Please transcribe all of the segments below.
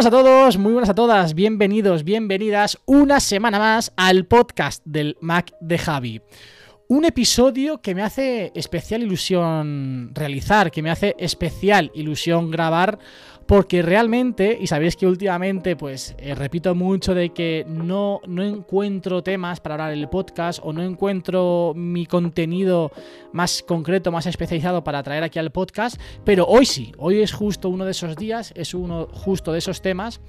A todos, muy buenas a todas, bienvenidos, bienvenidas una semana más al podcast del Mac de Javi. Un episodio que me hace especial ilusión realizar, que me hace especial ilusión grabar, porque realmente, y sabéis que últimamente, pues eh, repito mucho de que no, no encuentro temas para hablar en el podcast o no encuentro mi contenido más concreto, más especializado para traer aquí al podcast, pero hoy sí, hoy es justo uno de esos días, es uno justo de esos temas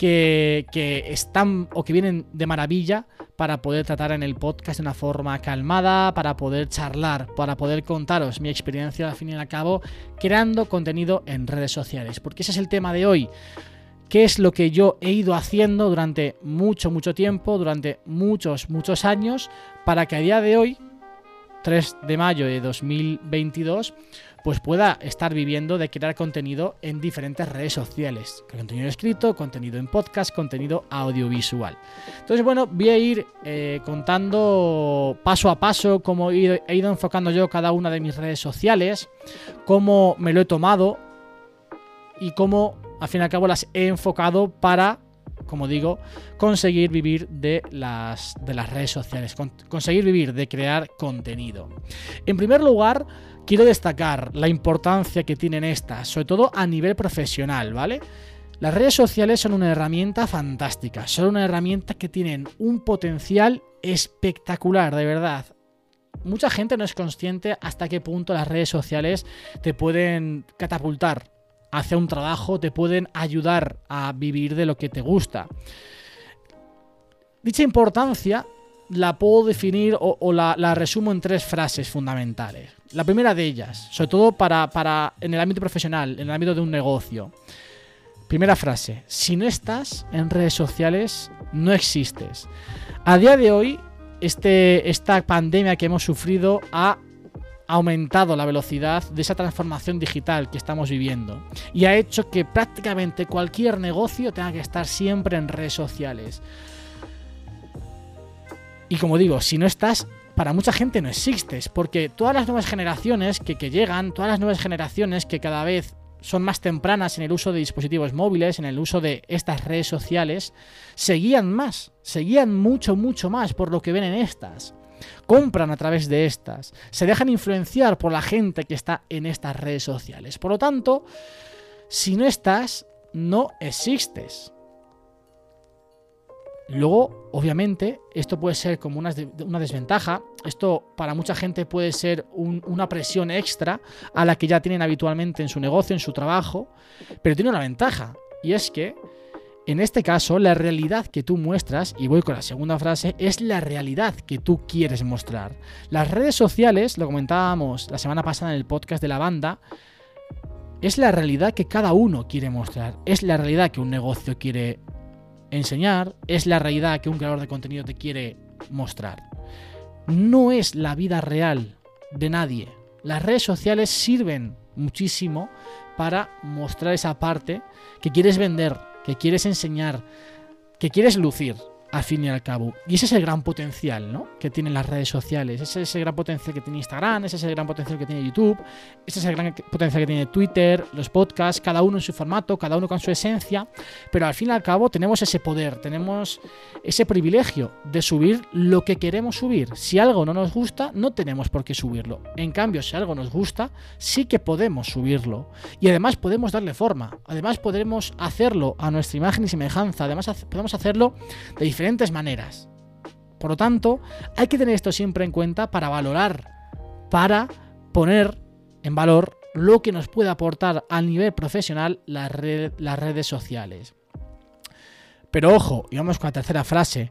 que, están o que vienen de maravilla para poder tratar en el podcast de una forma calmada, para poder charlar, para poder contaros mi experiencia al fin y al cabo creando contenido en redes sociales. Porque ese es el tema de hoy. ¿Qué es lo que yo he ido haciendo durante mucho, mucho tiempo, durante muchos, muchos años, para que a día de hoy, 3 de mayo de 2022, pues pueda estar viviendo de crear contenido en diferentes redes sociales. Contenido escrito, contenido en podcast, contenido audiovisual. Entonces, bueno, voy a ir eh, contando paso a paso cómo he ido, ido enfocando yo cada una de mis redes sociales, cómo me lo he tomado y cómo al fin y al cabo las he enfocado para como digo, conseguir vivir de las, de las redes sociales, con- conseguir vivir de crear contenido. En primer lugar, quiero destacar la importancia que tienen estas, sobre todo a nivel profesional, ¿vale? Las redes sociales son una herramienta fantástica, son una herramienta que tienen un potencial espectacular, de verdad. Mucha gente no es consciente hasta qué punto las redes sociales te pueden catapultar hacia un trabajo, te pueden ayudar a vivir de lo que te gusta. Dicha importancia la puedo definir o, la, la resumo en tres frases fundamentales. La primera de ellas, sobre todo para, para en el ámbito profesional, en el ámbito de un negocio. Primera frase, si no estás en redes sociales, no existes. A día de hoy, este, esta pandemia que hemos sufrido ha aumentado la velocidad de esa transformación digital que estamos viviendo y ha hecho que prácticamente cualquier negocio tenga que estar siempre en redes sociales. Y como digo, si no estás, para mucha gente no existes, porque todas las nuevas generaciones que, llegan, todas las nuevas generaciones que cada vez son más tempranas en el uso de dispositivos móviles, en el uso de estas redes sociales, seguían más, seguían mucho, mucho más por lo que ven en estas compran a través de estas, se dejan influenciar por la gente que está en estas redes sociales. Por lo tanto, si no estás, no existes. Luego, obviamente, esto puede ser como una, des- una desventaja. Esto para mucha gente puede ser un- una presión extra a la que ya tienen habitualmente en su negocio, en su trabajo. Pero tiene una ventaja. Y es que en este caso, la realidad que tú muestras, y voy con la segunda frase, es la realidad que tú quieres mostrar. Las redes sociales, lo comentábamos la semana pasada en el podcast de la banda, es la realidad que cada uno quiere mostrar. Es la realidad que un negocio quiere enseñar, es la realidad que un creador de contenido te quiere mostrar. No es la vida real de nadie. Las redes sociales sirven muchísimo para mostrar esa parte que quieres vender, que quieres enseñar, que quieres lucir, al fin y al cabo. Y ese es el gran potencial, ¿no? Que tienen las redes sociales. Ese es el gran potencial que tiene Instagram, ese es el gran potencial que tiene YouTube, ese es el gran potencial que tiene Twitter, los podcasts, cada uno en su formato, cada uno con su esencia. Pero al fin y al cabo tenemos ese poder, tenemos ese privilegio de subir lo que queremos subir. Si algo no nos gusta, no tenemos por qué subirlo. En cambio, si algo nos gusta, sí que podemos subirlo. Y además podemos darle forma. Además podremos hacerlo a nuestra imagen y semejanza. Además podemos hacerlo de diferentes maneras. Por lo tanto, hay que tener esto siempre en cuenta para valorar, para poner en valor lo que nos puede aportar a nivel profesional las, red- las redes sociales. Pero ojo, y vamos con la tercera frase,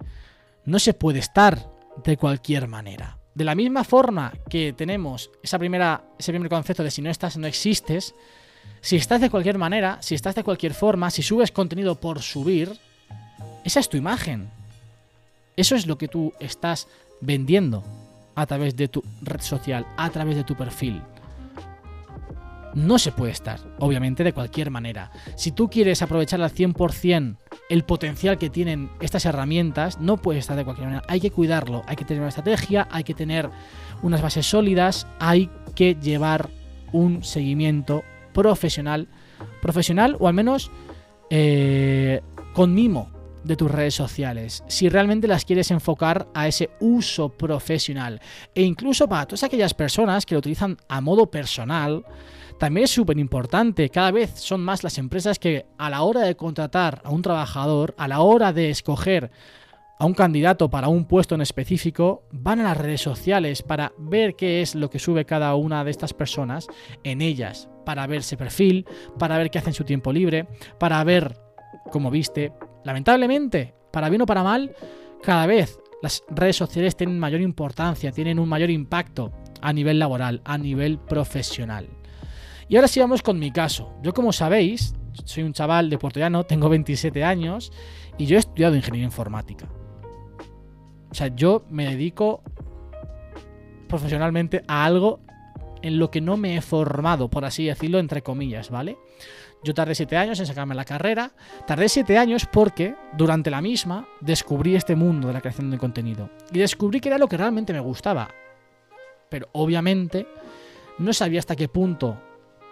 no se puede estar de cualquier manera. De la misma forma que tenemos esa primera, ese primer concepto de si no estás, no existes, si estás de cualquier manera, si estás de cualquier forma, si subes contenido por subir, esa es tu imagen. Eso es lo que tú estás vendiendo a través de tu red social, a través de tu perfil. No se puede estar, obviamente, de cualquier manera. Si tú quieres aprovechar al 100% el potencial que tienen estas herramientas, no puedes estar de cualquier manera. Hay que cuidarlo, hay que tener una estrategia, hay que tener unas bases sólidas, hay que llevar un seguimiento profesional, profesional o al menos eh, con mimo de tus redes sociales, si realmente las quieres enfocar a ese uso profesional. E incluso para todas aquellas personas que lo utilizan a modo personal, también es súper importante. Cada vez son más las empresas que a la hora de contratar a un trabajador, a la hora de escoger a un candidato para un puesto en específico, van a las redes sociales para ver qué es lo que sube cada una de estas personas en ellas, para ver ese perfil, para ver qué hacen en su tiempo libre, para ver cómo viste. Lamentablemente, para bien o para mal, cada vez las redes sociales tienen mayor importancia, tienen un mayor impacto a nivel laboral, a nivel profesional. Y ahora sí vamos con mi caso. Yo como sabéis, soy un chaval de Puerto Llano, tengo 27 años y yo he estudiado ingeniería informática. O sea, yo me dedico profesionalmente a algo en lo que no me he formado, por así decirlo, entre comillas, ¿vale? Yo tardé 7 años en sacarme la carrera. Tardé 7 años porque durante la misma descubrí este mundo de la creación de contenido. Y descubrí que era lo que realmente me gustaba. Pero obviamente no sabía hasta qué punto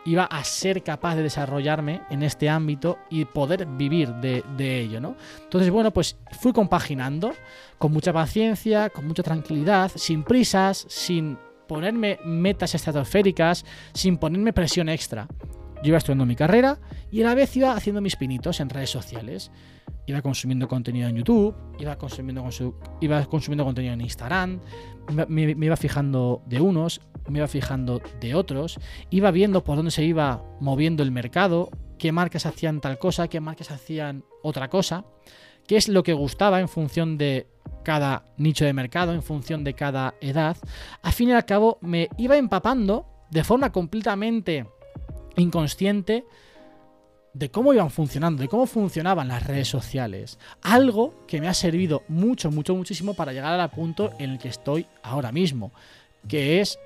iba a ser capaz de desarrollarme en este ámbito y poder vivir de, de, ello, ¿no? Entonces, bueno, pues fui compaginando con mucha paciencia, con mucha tranquilidad, sin prisas, sin ponerme metas estratosféricas, sin ponerme presión extra. Yo iba estudiando mi carrera y a la vez iba haciendo mis pinitos en redes sociales. Iba consumiendo contenido en YouTube, iba consumiendo, consu iba consumiendo contenido en Instagram, me, me, iba fijando de unos, me iba fijando de otros, iba viendo por dónde se iba moviendo el mercado, qué marcas hacían tal cosa, qué marcas hacían otra cosa, qué es lo que gustaba en función de cada nicho de mercado, en función de cada edad. Al fin y al cabo me iba empapando de forma completamente inconsciente de cómo iban funcionando, de cómo funcionaban las redes sociales. Algo que me ha servido mucho, mucho, muchísimo para llegar al punto en el que estoy ahora mismo, que es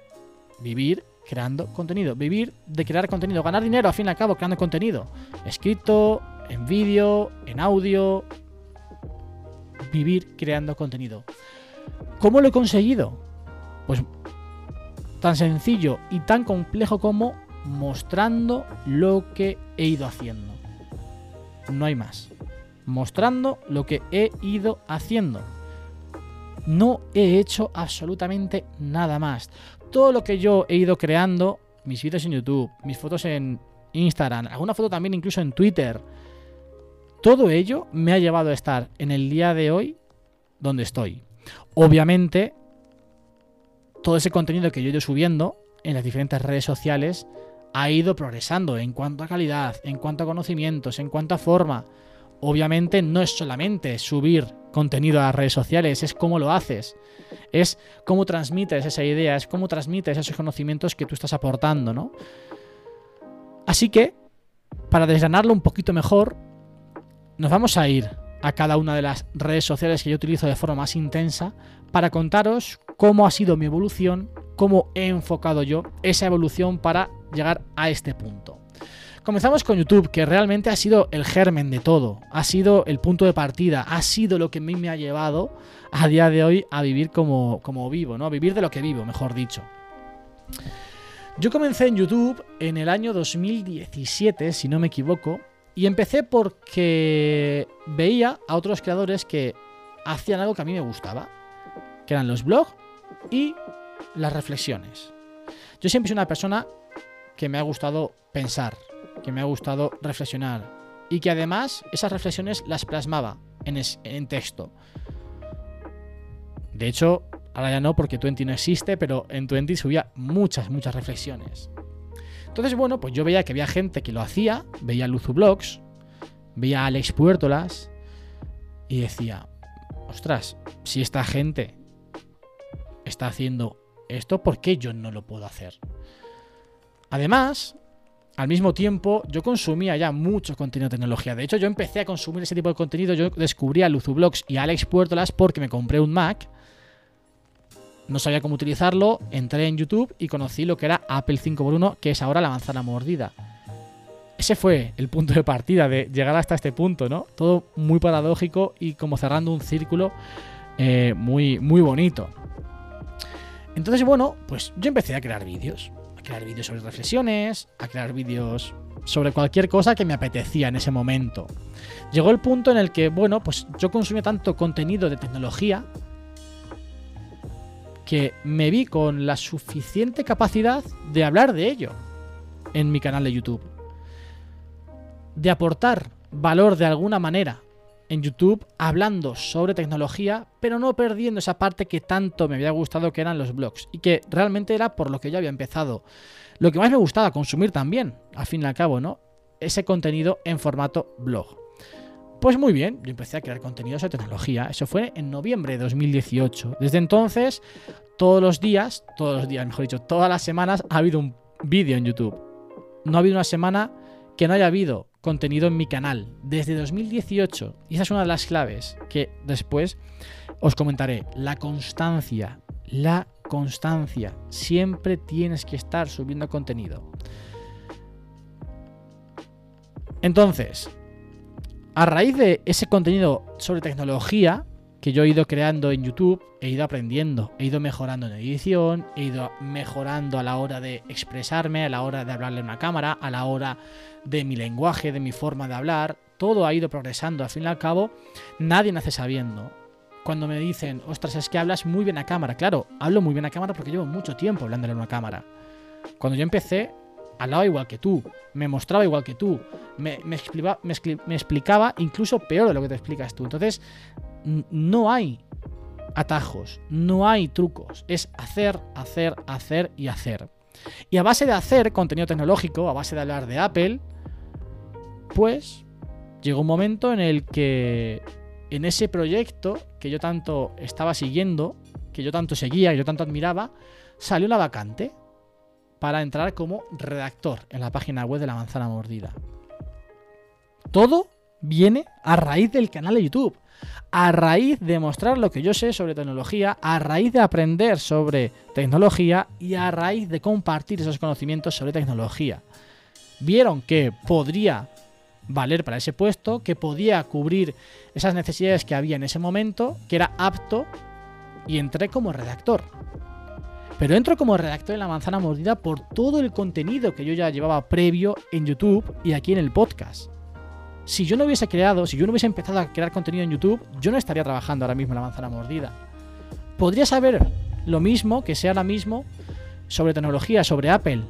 vivir creando contenido, vivir de crear contenido, ganar dinero al fin y al cabo creando contenido, escrito, en vídeo, en audio, vivir creando contenido. ¿Cómo lo he conseguido? Pues tan sencillo y tan complejo como mostrando lo que he ido haciendo. No hay más. Mostrando lo que he ido haciendo. No he hecho absolutamente nada más. Todo lo que yo he ido creando, mis vídeos en YouTube, mis fotos en Instagram, alguna foto también incluso en Twitter, todo ello me ha llevado a estar en el día de hoy donde estoy. Obviamente, todo ese contenido que yo he ido subiendo en las diferentes redes sociales ha ido progresando en cuanto a calidad, en cuanto a conocimientos, en cuanto a forma. Obviamente no es solamente subir contenido a las redes sociales, es cómo lo haces, es cómo transmites esa idea, es cómo transmites esos conocimientos que tú estás aportando, ¿no? Así que, para desgranarlo un poquito mejor, nos vamos a ir a cada una de las redes sociales que yo utilizo de forma más intensa para contaros cómo ha sido mi evolución, cómo he enfocado yo esa evolución para llegar a este punto. Comenzamos con YouTube, que realmente ha sido el germen de todo, ha sido el punto de partida, ha sido lo que a mí me ha llevado a día de hoy a vivir como, como vivo, ¿no? A vivir de lo que vivo, mejor dicho. Yo comencé en YouTube en el año 2017, si no me equivoco, y empecé porque veía a otros creadores que hacían algo que a mí me gustaba, que eran los blogs y las reflexiones. Yo siempre soy una persona que me ha gustado pensar, que me ha gustado reflexionar y que además esas reflexiones las plasmaba en, en texto. De hecho, ahora ya no porque Twenty no existe, pero en Twenty subía muchas, muchas reflexiones. Entonces, bueno, pues yo veía que había gente que lo hacía, veía Luzu veía a Alex Puertolas, Y decía, ostras, si esta gente está haciendo esto, ¿por qué yo no lo puedo hacer? Además, al mismo tiempo, yo consumía ya mucho contenido de tecnología. De hecho, yo empecé a consumir ese tipo de contenido. Yo descubrí a Luzublogs y a Alex Puertolas porque me compré un Mac. No sabía cómo utilizarlo. Entré en YouTube y conocí lo que era Apple 5x1, que es ahora la manzana mordida. Ese fue el punto de partida de llegar hasta este punto, ¿no? Todo muy paradójico y como cerrando un círculo eh, muy, muy bonito. Entonces, bueno, pues yo empecé a crear vídeos. Crear vídeos sobre reflexiones, a crear vídeos sobre cualquier cosa que me apetecía en ese momento. Llegó el punto en el que, bueno, pues yo consumía tanto contenido de tecnología que me vi con la suficiente capacidad de hablar de ello en mi canal de YouTube. De aportar valor de alguna manera en YouTube hablando sobre tecnología, pero no perdiendo esa parte que tanto me había gustado que eran los blogs y que realmente era por lo que yo había empezado. Lo que más me gustaba consumir también, al fin y al cabo, ¿no? Ese contenido en formato blog. Pues muy bien, yo empecé a crear contenido sobre tecnología. Eso fue en noviembre de 2018. Desde entonces, todos los días, todos los días, mejor dicho, todas las semanas ha habido un vídeo en YouTube. No ha habido una semana que no haya habido contenido en mi canal desde 2018. Y esa es una de las claves que después os comentaré. La constancia. La constancia. Siempre tienes que estar subiendo contenido. Entonces, a raíz de ese contenido sobre tecnología que yo he ido creando en YouTube, he ido aprendiendo, he ido mejorando en edición, he ido mejorando a la hora de expresarme, a la hora de hablarle a una cámara, a la hora de mi lenguaje, de mi forma de hablar, todo ha ido progresando. Al fin y al cabo, nadie nace sabiendo. Cuando me dicen, ostras, es que hablas muy bien a cámara. Claro, hablo muy bien a cámara porque llevo mucho tiempo hablándole a una cámara. Cuando yo empecé, hablaba igual que tú, me mostraba igual que tú, me, me me expli- me explicaba incluso peor de lo que te explicas tú. Entonces, no hay atajos, no hay trucos, es hacer, hacer, hacer y hacer. Y a base de hacer contenido tecnológico, a base de hablar de Apple, pues llegó un momento en el que en ese proyecto que yo tanto estaba siguiendo, que yo tanto seguía, que yo tanto admiraba, salió la vacante para entrar como redactor en la página web de la manzana mordida. Todo viene a raíz del canal de YouTube, a raíz de mostrar lo que yo sé sobre tecnología, a raíz de aprender sobre tecnología y a raíz de compartir esos conocimientos sobre tecnología. Vieron que podría valer para ese puesto, que podía cubrir esas necesidades que había en ese momento, que era apto y entré como redactor. Pero entro como redactor en la manzana mordida por todo el contenido que yo ya llevaba previo en YouTube y aquí en el podcast. Si yo no hubiese creado, si yo no hubiese empezado a crear contenido en YouTube, yo no estaría trabajando ahora mismo en la manzana mordida. Podría saber lo mismo que sé ahora mismo sobre tecnología, sobre Apple,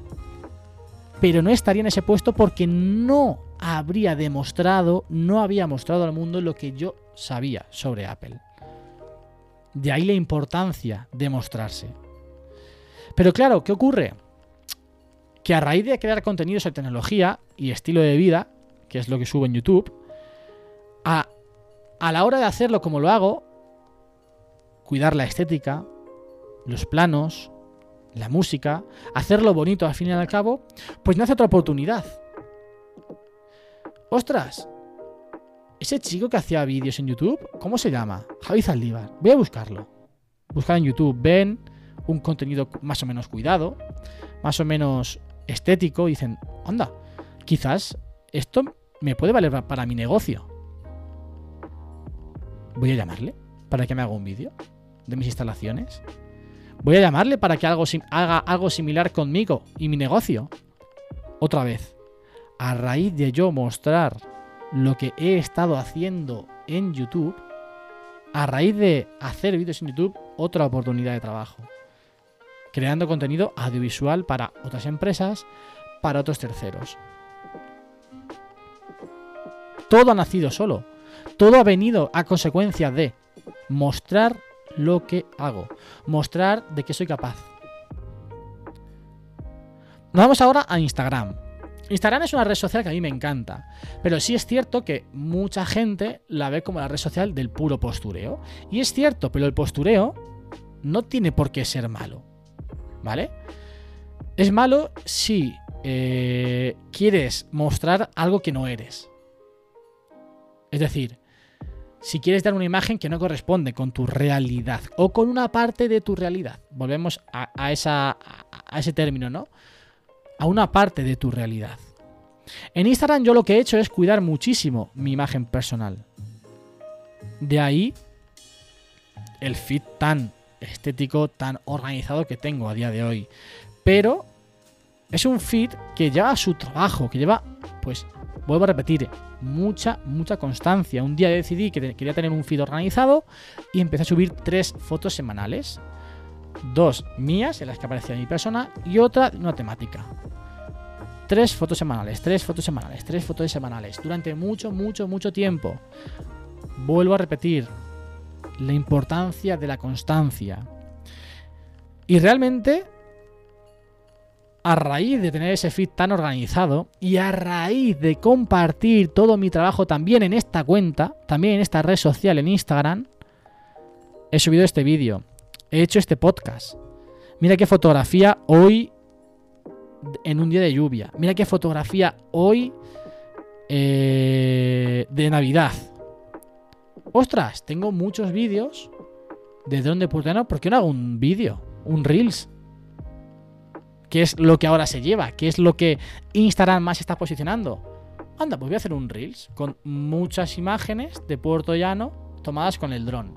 pero no estaría en ese puesto porque no habría demostrado, no había mostrado al mundo lo que yo sabía sobre Apple. De ahí la importancia de mostrarse. Pero claro, ¿qué ocurre? Que a raíz de crear contenido sobre tecnología y estilo de vida, que es lo que subo en YouTube, a, a la hora de hacerlo como lo hago, cuidar la estética, los planos, la música, hacerlo bonito al fin y al cabo, pues nace otra oportunidad. Ostras, ese chico que hacía vídeos en YouTube, ¿cómo se llama? Javi Zaldívar. Voy a buscarlo. Buscar en YouTube, ven un contenido más o menos cuidado, más o menos estético, y dicen, anda, quizás esto me puede valer pa- para mi negocio. Voy a llamarle para que me haga un vídeo de mis instalaciones. Voy a llamarle para que haga algo similar conmigo y mi negocio. Otra vez, a raíz de yo mostrar lo que he estado haciendo en YouTube, a raíz de hacer vídeos en YouTube, otra oportunidad de trabajo. Creando contenido audiovisual para otras empresas, para otros terceros. Todo ha nacido solo. Todo ha venido a consecuencia de mostrar lo que hago. Mostrar de qué soy capaz. Nos vamos ahora a Instagram. Instagram es una red social que a mí me encanta, pero sí es cierto que mucha gente la ve como la red social del puro postureo. Y es cierto, pero el postureo no tiene por qué ser malo, ¿vale? Es malo si eh, quieres mostrar algo que no eres. Es decir, si quieres dar una imagen que no corresponde con tu realidad o con una parte de tu realidad. Volvemos a, esa, ese término, ¿no? A una parte de tu realidad. En Instagram yo lo que he hecho es cuidar muchísimo mi imagen personal. De ahí el feed tan estético, tan organizado que tengo a día de hoy. Pero es un feed que lleva su trabajo, que lleva, pues, vuelvo a repetir, mucha, mucha constancia. Un día decidí que quería tener un feed organizado y empecé a subir tres fotos semanales. Dos mías, en las que aparecía mi persona, y otra de una temática. Tres fotos semanales, tres fotos semanales, tres fotos semanales. Durante mucho, mucho, mucho tiempo. Vuelvo a repetir, la importancia de la constancia. Y realmente, a raíz de tener ese feed tan organizado y a raíz de compartir todo mi trabajo también en esta cuenta, también en esta red social en Instagram, he subido este vídeo, he hecho este podcast. Mira qué fotografía hoy en un día de lluvia. Mira qué fotografía hoy eh, de Navidad. Ostras, tengo muchos vídeos de dron de Purtano. ¿Por qué no hago un vídeo? Un Reels. ¿Qué es lo que ahora se lleva? ¿Qué es lo que Instagram más está posicionando? Anda, pues voy a hacer un Reels con muchas imágenes de Puerto Llano tomadas con el dron.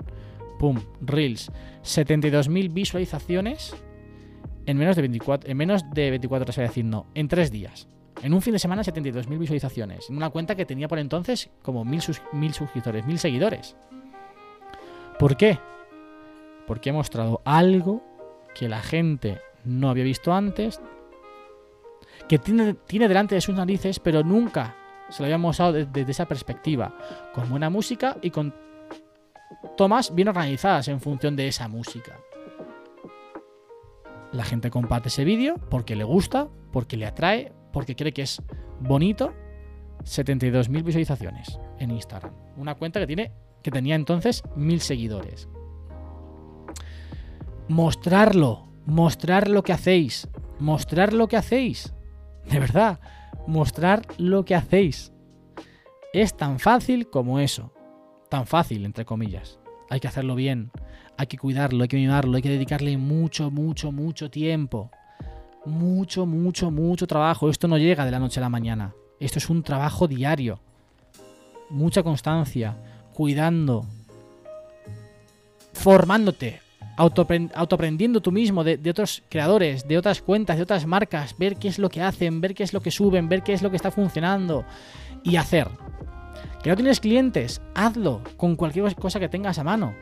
Pum, Reels. 72.000 visualizaciones en menos de 24, en menos de 24 horas, voy a decir no, en 3 días. En un fin de semana 72.000 visualizaciones. En una cuenta que tenía por entonces como 1.000 sus- 1.000 suscriptores, 1.000 seguidores. ¿Por qué? Porque he mostrado algo que la gente no había visto antes, que tiene, tiene delante de sus narices, pero nunca se lo había mostrado de- desde esa perspectiva, con buena música y con tomas bien organizadas en función de esa música. La gente comparte ese vídeo porque le gusta, porque le atrae, porque cree que es bonito. 72.000 visualizaciones en Instagram. Una cuenta que tiene que tenía entonces 1.000 seguidores. Mostrarlo, mostrar lo que hacéis, mostrar lo que hacéis. De verdad, mostrar lo que hacéis. Es tan fácil como eso. Tan fácil, entre comillas. Hay que hacerlo bien, hay que cuidarlo, hay que mimarlo, hay que dedicarle mucho, mucho, mucho tiempo. Mucho, mucho, mucho trabajo. Esto no llega de la noche a la mañana. Esto es un trabajo diario. Mucha constancia, cuidando, formándote, autoapren- autoaprendiendo tú mismo de, de otros creadores, de otras cuentas, de otras marcas, ver qué es lo que hacen, ver qué es lo que suben, ver qué es lo que está funcionando y hacer. Que no tienes clientes, hazlo con cualquier cosa que tengas a mano.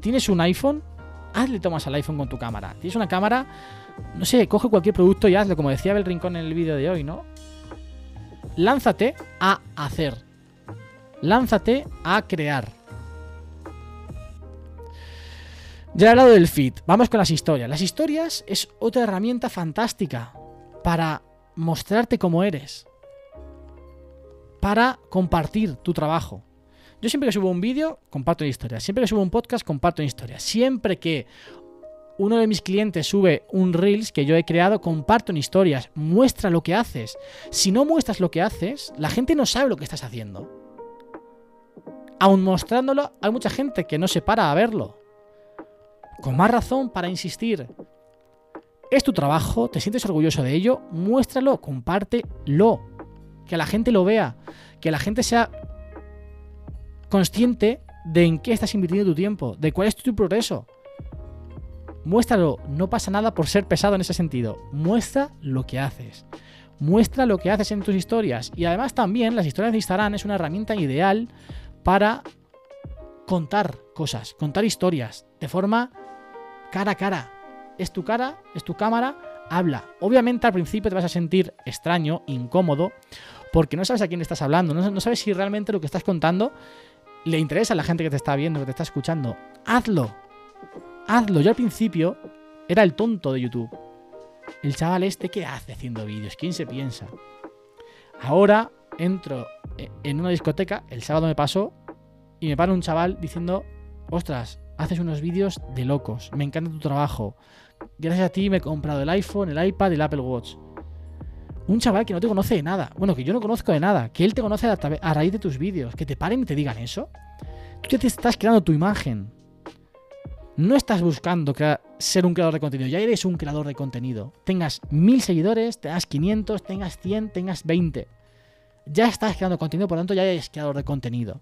¿Tienes un iPhone? Hazle tomas al iPhone con tu cámara. ¿Tienes una cámara? No sé, coge cualquier producto y hazlo, como decía Bel Rincón en el vídeo de hoy, ¿no? Lánzate a hacer. Lánzate a crear. Ya he hablado del feed. Vamos con las historias. Las historias es otra herramienta fantástica para mostrarte cómo eres. Para compartir tu trabajo. Yo siempre que subo un vídeo, comparto una historia. Siempre que subo un podcast, comparto una historia. Siempre que uno de mis clientes sube un Reels que yo he creado, comparto en historias. Muestra lo que haces. Si no muestras lo que haces, la gente no sabe lo que estás haciendo. Aun mostrándolo, hay mucha gente que no se para a verlo. Con más razón para insistir. Es tu trabajo, te sientes orgulloso de ello, muéstralo, compártelo. Que la gente lo vea, que la gente sea consciente de en qué estás invirtiendo tu tiempo, de cuál es tu progreso. Muéstralo, no pasa nada por ser pesado en ese sentido. Muestra lo que haces. Muestra lo que haces en tus historias. Y además también las historias de Instagram es una herramienta ideal para contar cosas, contar historias de forma cara a cara. Es tu cara, es tu cámara, habla. Obviamente al principio te vas a sentir extraño, incómodo, porque no sabes a quién estás hablando, no, sabes si realmente lo que estás contando le interesa a la gente que te está viendo, que te está escuchando. Hazlo. Hazlo. Yo al principio era el tonto de YouTube. el chaval este, ¿qué hace haciendo vídeos? ¿Quién se piensa? Ahora entro e- en una discoteca, el sábado me pasó, y me para un chaval diciendo, ostras, haces unos vídeos de locos, me encanta tu trabajo. Gracias a ti me he comprado el iPhone, el iPad y el Apple Watch. Un chaval que no te conoce de nada, bueno, que yo no conozco de nada, que él te conoce a, raíz de tus vídeos, que te paren y te digan eso. Tú ya te estás creando tu imagen. No estás buscando ser un creador de contenido, ya eres un creador de contenido. Tengas mil seguidores, tengas 500, tengas 100, tengas 20. Ya estás creando contenido, por lo tanto ya eres creador de contenido.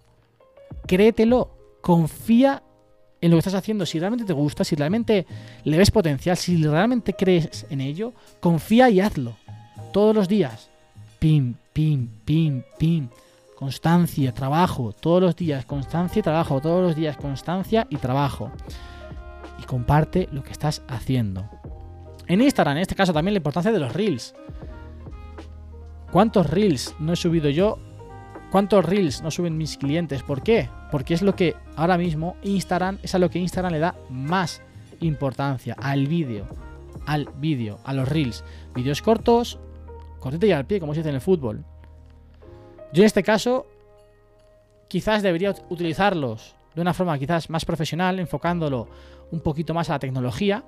Créetelo, confía en lo que estás haciendo. Si realmente te gusta, si realmente le ves potencial, si realmente crees en ello, confía y hazlo. Todos los días. Pim, pim, pim, pim. Constancia, trabajo, todos los días. Constancia y trabajo, todos los días. Constancia y trabajo. Y comparte lo que estás haciendo. En Instagram, en este caso, también la importancia de los reels. ¿Cuántos reels no he subido yo? ¿Cuántos reels no suben mis clientes? ¿Por qué? Porque es lo que ahora mismo Instagram, es a lo que Instagram le da más importancia, al vídeo. Al vídeo, a los reels. Vídeos cortos, cortito y al pie, como se dice en el fútbol. Yo en este caso, quizás debería ut- utilizarlos de una forma quizás más profesional, enfocándolo un poquito más a la tecnología.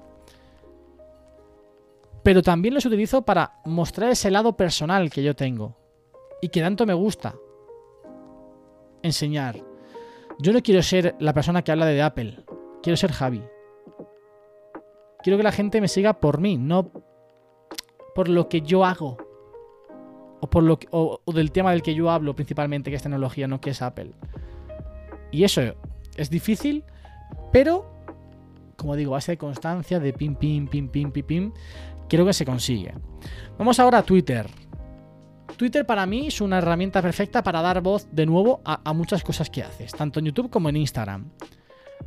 Pero también los utilizo para mostrar ese lado personal que yo tengo. Y que tanto me gusta enseñar. Yo no quiero ser la persona que habla de Apple. Quiero ser Javi. Quiero que la gente me siga por mí, no por lo que yo hago. O, por lo que- o- del tema del que yo hablo principalmente, que es tecnología, no que es Apple. Y eso es difícil, pero, como digo, base de constancia, de pim, pim, pim, pim, pim, pim, creo que se consigue. Vamos ahora a Twitter. Twitter para mí es una herramienta perfecta para dar voz de nuevo a muchas cosas que haces, tanto en YouTube como en Instagram.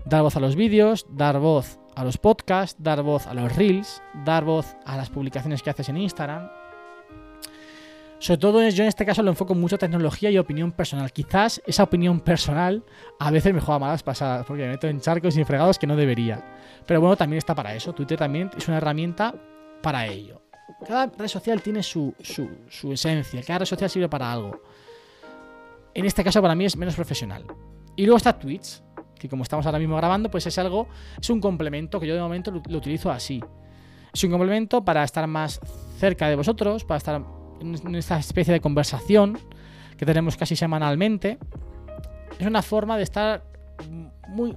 Dar voz a los vídeos, dar voz a los podcasts, dar voz a los reels, dar voz a las publicaciones que haces en Instagram. Sobre todo yo en este caso lo enfoco mucho a tecnología y opinión personal. Quizás esa opinión personal a veces me juega malas pasadas porque me meto en charcos y fregados que no debería. Pero bueno, también está para eso. Twitter también es una herramienta para ello. Cada red social tiene su, su, su esencia, cada red social sirve para algo. En este caso para mí es menos profesional. Y luego está Twitch, que como estamos ahora mismo grabando, pues es algo, es un complemento que yo de momento lo utilizo así. Es un complemento para estar más cerca de vosotros, para estar en esta especie de conversación que tenemos casi semanalmente. Es una forma de estar muy,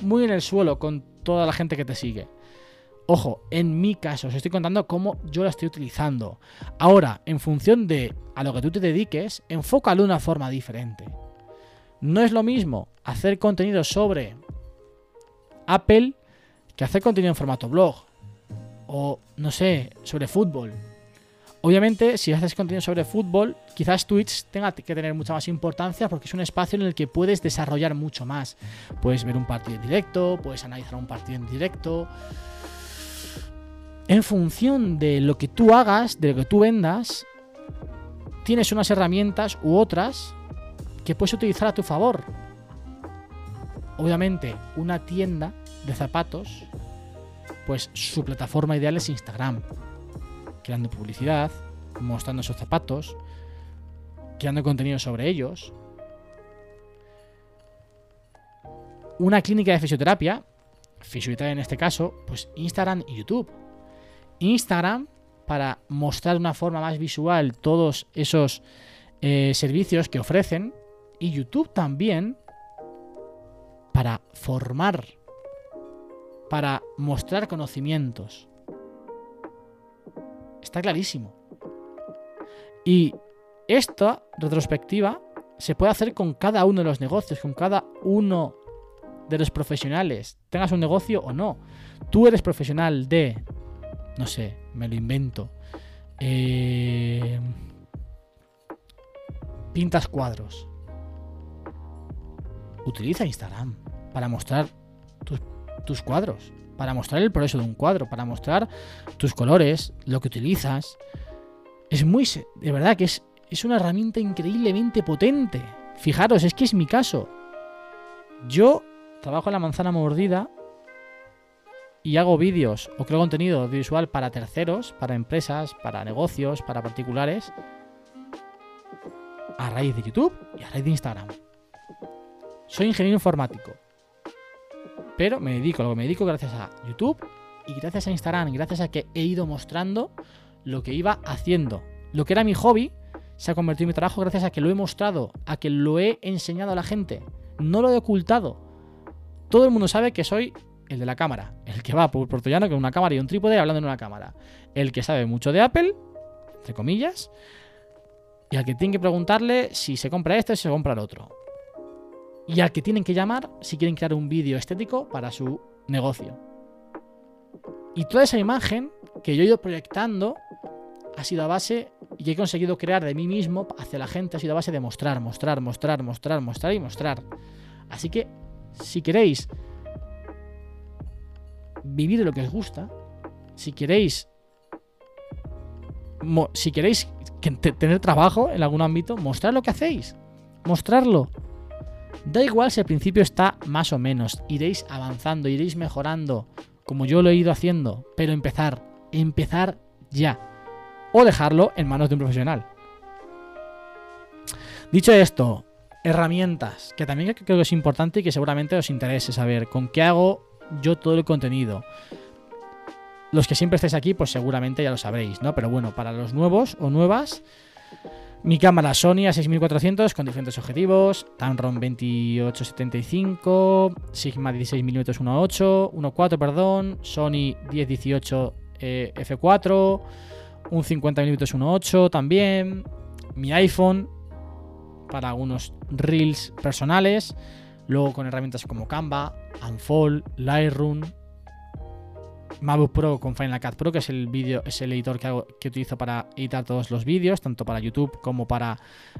muy en el suelo con toda la gente que te sigue. Ojo, en mi caso, os estoy contando cómo yo la estoy utilizando. Ahora, en función de a lo que tú te dediques, enfócalo de una forma diferente. No es lo mismo hacer contenido sobre Apple que hacer contenido en formato blog. O, no sé, sobre fútbol. Obviamente, si haces contenido sobre fútbol, quizás Twitch tenga que tener mucha más importancia porque es un espacio en el que puedes desarrollar mucho más. Puedes ver un partido en directo, puedes analizar un partido en directo. En función de lo que tú hagas, de lo que tú vendas, tienes unas herramientas u otras que puedes utilizar a tu favor. Obviamente, una tienda de zapatos, pues su plataforma ideal es Instagram. Creando publicidad, mostrando esos zapatos, creando contenido sobre ellos. Una clínica de fisioterapia, fisioterapia en este caso, pues Instagram y YouTube. Instagram para mostrar de una forma más visual todos esos eh, servicios que ofrecen y YouTube también para formar, para mostrar conocimientos. Está clarísimo. Y esta retrospectiva se puede hacer con cada uno de los negocios, con cada uno de los profesionales, tengas un negocio o no. Tú eres profesional de, no sé, me lo invento. Eh, pintas cuadros. Utiliza Instagram para mostrar tus, tus cuadros, para mostrar el progreso de un cuadro, para mostrar tus colores, lo que utilizas. Es muy, de verdad que es, es una herramienta increíblemente potente. Fijaros, es que es mi caso. Yo trabajo en la manzana mordida y hago vídeos o creo contenido audiovisual para terceros, para empresas, para negocios, para particulares, a raíz de YouTube y a raíz de Instagram. Soy ingeniero informático, pero me dedico a lo que me dedico gracias a YouTube y gracias a Instagram, gracias a que he ido mostrando lo que iba haciendo. Lo que era mi hobby se ha convertido en mi trabajo gracias a que lo he mostrado, a que lo he enseñado a la gente. No lo he ocultado. Todo el mundo sabe que soy el de la cámara, el que va por Puerto Llano con una cámara y un trípode hablando en una cámara. El que sabe mucho de Apple, entre comillas, y al que tienen que preguntarle si se compra este o si se compra el otro. Y al que tienen que llamar si quieren crear un vídeo estético para su negocio. Y toda esa imagen que yo he ido proyectando ha sido a base y he conseguido crear de mí mismo hacia la gente, ha sido a base de mostrar, mostrar, mostrar, mostrar, mostrar y mostrar. Así que, si queréis vivir de lo que os gusta, si queréis si queréis que- te- tener trabajo en algún ámbito, mostrad lo que hacéis. Mostrarlo. Da igual si al principio está más o menos. Iréis avanzando, iréis mejorando, como yo lo he ido haciendo. Pero empezar, empezar ya. O dejarlo en manos de un profesional. Dicho esto, herramientas, que también creo que es importante y que seguramente os interese saber con qué hago yo todo el contenido. Los que siempre estáis aquí, pues seguramente ya lo sabréis, ¿no? Pero bueno, para los nuevos o nuevas, mi cámara Sony A6400 con diferentes objetivos, Tamron 2875, Sigma 16mm 1.8, 1.4, perdón, Sony 1018 eh, F4, un 50mm 1.8 también, mi iPhone para algunos reels personales, luego con herramientas como Canva, Unfold, Lightroom, MacBook Pro con Final Cut Pro, que es el vídeo, es el editor que, hago- que utilizo para editar todos los vídeos, tanto para YouTube como para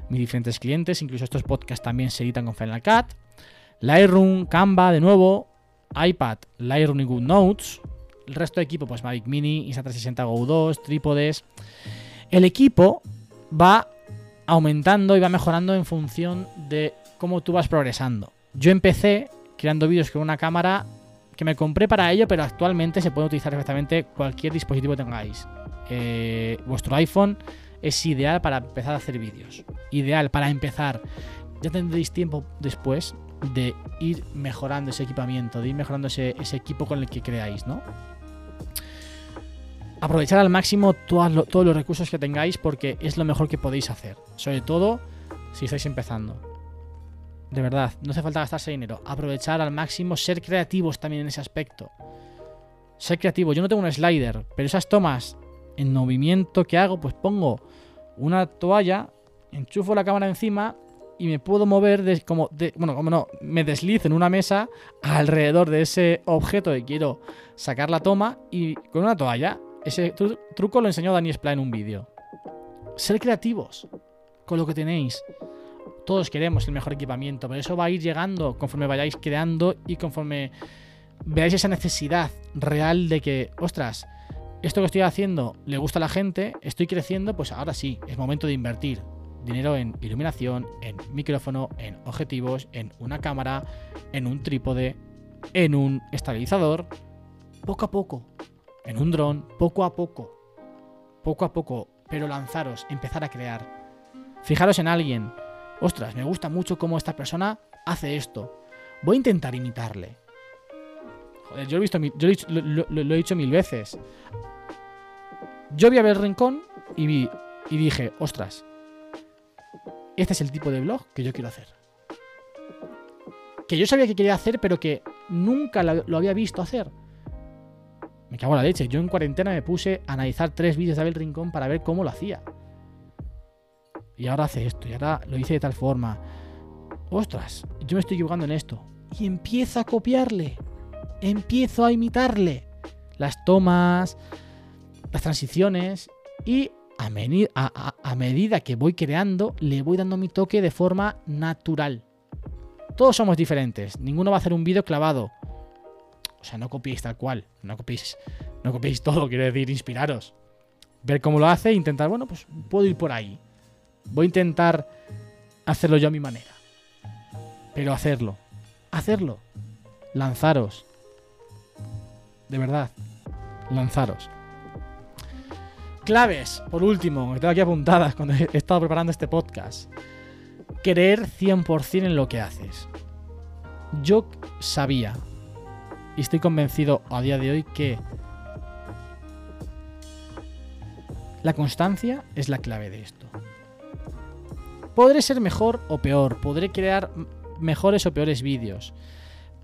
mis diferentes clientes. Incluso estos podcasts también se editan con Final Cut. Lightroom, Canva, de nuevo, iPad, Lightroom y GoodNotes. El resto de equipo, pues Mavic Mini, Insta360 Go 2, trípodes. El equipo va aumentando y va mejorando en función de cómo tú vas progresando. Yo empecé creando vídeos con una cámara que me compré para ello, pero actualmente se puede utilizar perfectamente cualquier dispositivo que tengáis. Eh, vuestro iPhone es ideal para empezar a hacer vídeos. Ideal para empezar. Ya tendréis tiempo después de ir mejorando ese equipamiento, de ir mejorando ese, equipo con el que creáis, ¿no? Aprovechar al máximo todos los recursos que tengáis porque es lo mejor que podéis hacer. Sobre todo si estáis empezando. De verdad, no hace falta gastarse dinero. Aprovechar al máximo, ser creativos también en ese aspecto. Ser creativo. Yo no tengo un slider, pero esas tomas en movimiento que hago, pues pongo una toalla, enchufo la cámara encima y me puedo mover de, como de, bueno, como no, me deslizo en una mesa alrededor de ese objeto que quiero sacar la toma y con una toalla. Ese tru- truco lo enseñó Dani Spla en un vídeo. Ser creativos con lo que tenéis. Todos queremos el mejor equipamiento, pero eso va a ir llegando conforme vayáis creando y conforme veáis esa necesidad real de que, ostras, esto que estoy haciendo le gusta a la gente, estoy creciendo, pues ahora sí, es momento de invertir dinero en iluminación, en micrófono, en objetivos, en una cámara, en un trípode, en un estabilizador, poco a poco, en un dron, poco a poco, poco a poco, pero lanzaros, empezar a crear. Fijaros en alguien, ostras, me gusta mucho cómo esta persona hace esto. Voy a intentar imitarle. Joder, yo he visto, lo, he dicho- mil veces. Yo vi a ver Rincón y vi y dije, ostras, este es el tipo de blog que yo quiero hacer. Que yo sabía que quería hacer, pero que nunca lo había visto hacer. Me cago en la leche. Yo en cuarentena me puse a analizar tres vídeos de Abel Rincón para ver cómo lo hacía. Y ahora hace esto, y ahora lo hice de tal forma. Ostras, yo me estoy equivocando en esto. Y empiezo a copiarle. Empiezo a imitarle. Las tomas, las transiciones. Y a, medida que voy creando, le voy dando mi toque de forma natural. Todos somos diferentes. Ninguno va a hacer un vídeo clavado. O sea, no copiéis tal cual. No copiéis, no copiéis todo, quiero decir, inspiraros. Ver cómo lo hace e intentar, bueno, pues puedo ir por ahí. Voy a intentar hacerlo yo a mi manera. Pero hacerlo. Hacerlo. Lanzaros. de verdad, lanzaros. Claves, por último, que tengo aquí apuntadas cuando he estado preparando este podcast. Creer 100% en lo que haces. Yo sabía y estoy convencido a día de hoy que la constancia es la clave de esto. Podré ser mejor o peor, podré crear mejores o peores vídeos,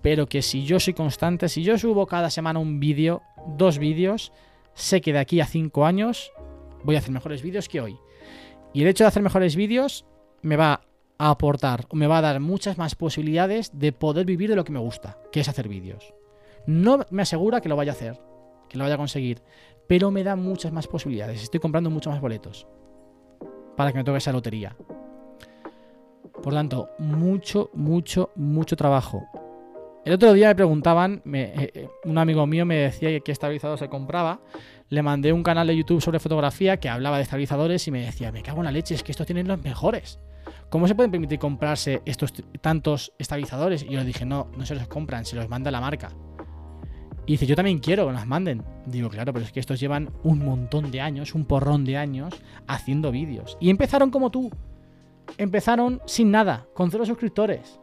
pero que si yo soy constante, si yo subo cada semana un vídeo, dos vídeos, sé que de aquí a cinco años voy a hacer mejores vídeos que hoy. Y el hecho de hacer mejores vídeos me va a aportar, me va a dar muchas más posibilidades de poder vivir de lo que me gusta, que es hacer vídeos. No me asegura que lo vaya a hacer, que lo vaya a conseguir, pero me da muchas más posibilidades. Estoy comprando muchos más boletos para que me toque esa lotería. Por tanto, mucho, mucho, mucho trabajo. El otro día me preguntaban, eh, eh, un amigo mío me decía que qué estabilizador se compraba. Le mandé un canal de YouTube sobre fotografía que hablaba de estabilizadores y me decía, me cago en la leche, es que estos tienen los mejores. ¿Cómo se pueden permitir comprarse estos tantos estabilizadores? Y yo le dije, no, no se los compran, se los manda la marca. Y dice, yo también quiero que nos manden. Digo, claro, pero es que estos llevan un montón de años, un porrón de años, haciendo vídeos. Y empezaron como tú. Empezaron sin nada, con cero suscriptores.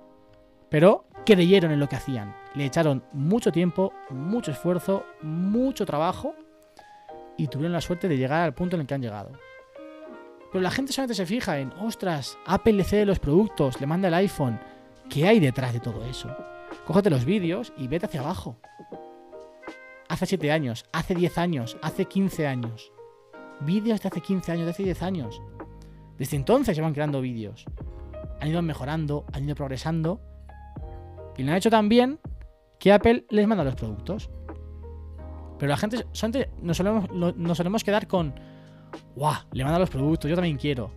Pero creyeron en lo que hacían. Le echaron mucho tiempo, mucho esfuerzo, mucho trabajo y tuvieron la suerte de llegar al punto en el que han llegado. Pero la gente solamente se fija en, ostras, Apple le cede los productos, le manda el iPhone. ¿Qué hay detrás de todo eso? Cógete los vídeos y vete hacia abajo. Hace 7 años, hace 10 años, hace 15 años. Vídeos de hace 15 años, de hace 10 años. Desde entonces se van creando vídeos. Han ido mejorando, han ido progresando. Y lo han hecho tan bien que Apple les manda los productos. Pero la gente solamente nos solemos, nos solemos quedar con, ¡guau! Le manda los productos, yo también quiero.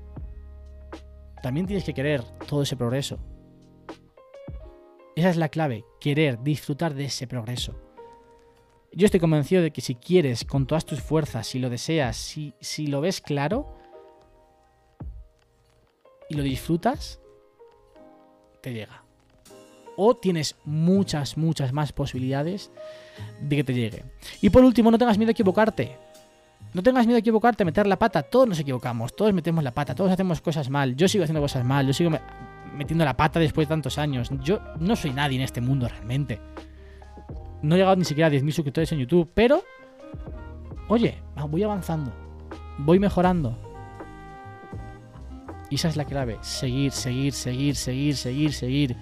También tienes que querer todo ese progreso. Esa es la clave, querer, disfrutar de ese progreso. Yo estoy convencido de que si quieres con todas tus fuerzas, si lo deseas, si, si lo ves claro y lo disfrutas, te llega. O tienes muchas, muchas más posibilidades de que te llegue. Y por último, no tengas miedo a equivocarte. No tengas miedo a equivocarte, meter la pata. Todos nos equivocamos, todos metemos la pata, todos hacemos cosas mal. Yo sigo haciendo cosas mal, yo sigo me- metiendo la pata después de tantos años. Yo no soy nadie en este mundo realmente. No he llegado ni siquiera a 10.000 suscriptores en YouTube, pero... Oye, voy avanzando. Voy mejorando. Y esa es la clave. Seguir, seguir, seguir, seguir, seguir, seguir.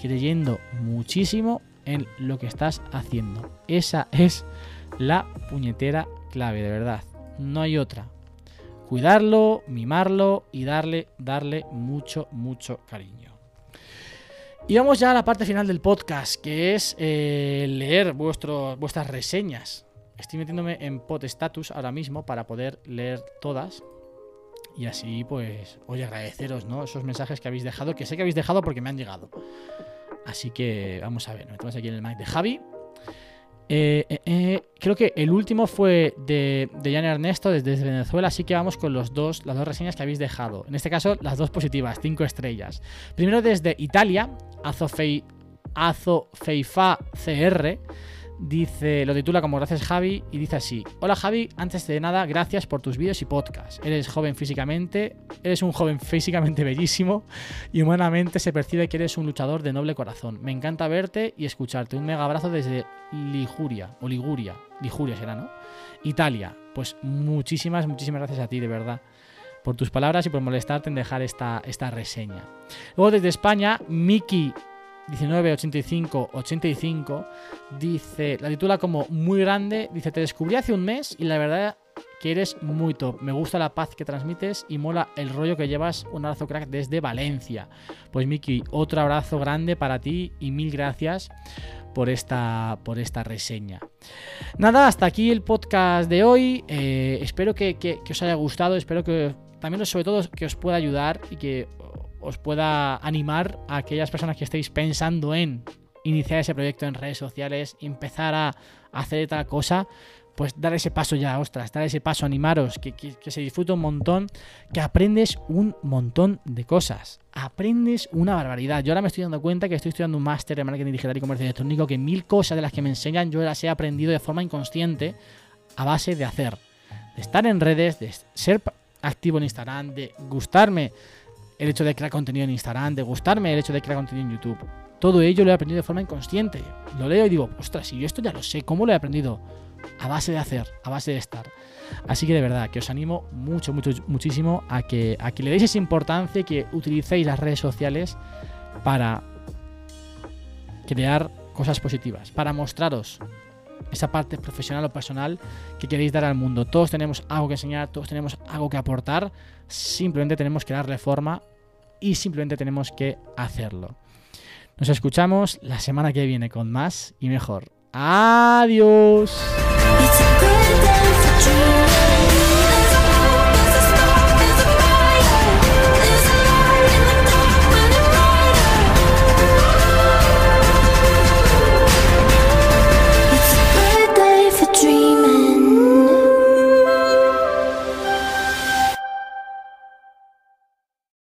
Creyendo muchísimo en lo que estás haciendo. Esa es la puñetera clave, de verdad. No hay otra. Cuidarlo, mimarlo y darle, darle mucho, mucho cariño. Y vamos ya a la parte final del podcast, que es eh, leer vuestro- vuestras reseñas. Estoy metiéndome en pod status ahora mismo para poder leer todas. Y así, pues, oye, agradeceros, ¿no? Esos mensajes que habéis dejado, que sé que habéis dejado porque me han llegado. Así que vamos a ver, metemos aquí en el mic de Javi. Eh, eh, eh, creo que el último fue de, de Jan Ernesto desde Venezuela, así que vamos con los dos, las dos reseñas que habéis dejado. En este caso, las dos positivas, cinco estrellas. Primero desde Italia, Azofei, Azofeifa CR. Dice, lo titula como Gracias Javi y dice así: Hola Javi, antes de nada, gracias por tus vídeos y podcasts. Eres joven físicamente, eres un joven físicamente bellísimo y humanamente se percibe que eres un luchador de noble corazón. Me encanta verte y escucharte. Un mega abrazo desde Liguria, o Liguria, Liguria será, ¿no? Italia. Pues muchísimas, muchísimas gracias a ti, de verdad, por tus palabras y por molestarte en dejar esta, esta reseña. Luego desde España, Miki 1985-85 dice, la titula como muy grande, dice, te descubrí hace un mes y la verdad que eres muy top. Me gusta la paz que transmites y mola el rollo que llevas. Un abrazo crack desde Valencia. Pues Miki, otro abrazo grande para ti y mil gracias por esta, por esta reseña. Nada, hasta aquí el podcast de hoy. Eh, espero que, que- que os haya gustado, espero que también sobre todo que os pueda ayudar y que os pueda animar a aquellas personas que estéis pensando en iniciar ese proyecto en redes sociales, empezar a hacer tal cosa, pues dar ese paso ya, ostras, dar ese paso, animaros, que, que- se disfruta un montón, que aprendes un montón de cosas. Aprendes una barbaridad. Yo ahora me estoy dando cuenta que estoy estudiando un máster en marketing digital y comercio electrónico, que mil cosas de las que me enseñan yo las he aprendido de forma inconsciente a base de hacer. De estar en redes, de ser activo en Instagram, de gustarme el hecho de crear contenido en Instagram, de gustarme el hecho de crear contenido en YouTube. Todo ello lo he aprendido de forma inconsciente. Lo leo y digo, ostras, si yo esto ya lo sé, ¿cómo lo he aprendido? A base de hacer, a base de estar. Así que de verdad, que os animo mucho, mucho, muchísimo a que, a que le deis esa importancia y que utilicéis las redes sociales para crear cosas positivas, para mostraros esa parte profesional o personal que queréis dar al mundo. Todos tenemos algo que enseñar, todos tenemos algo que aportar, simplemente tenemos que darle forma y simplemente tenemos que hacerlo. Nos escuchamos la semana que viene con más y mejor. Adiós.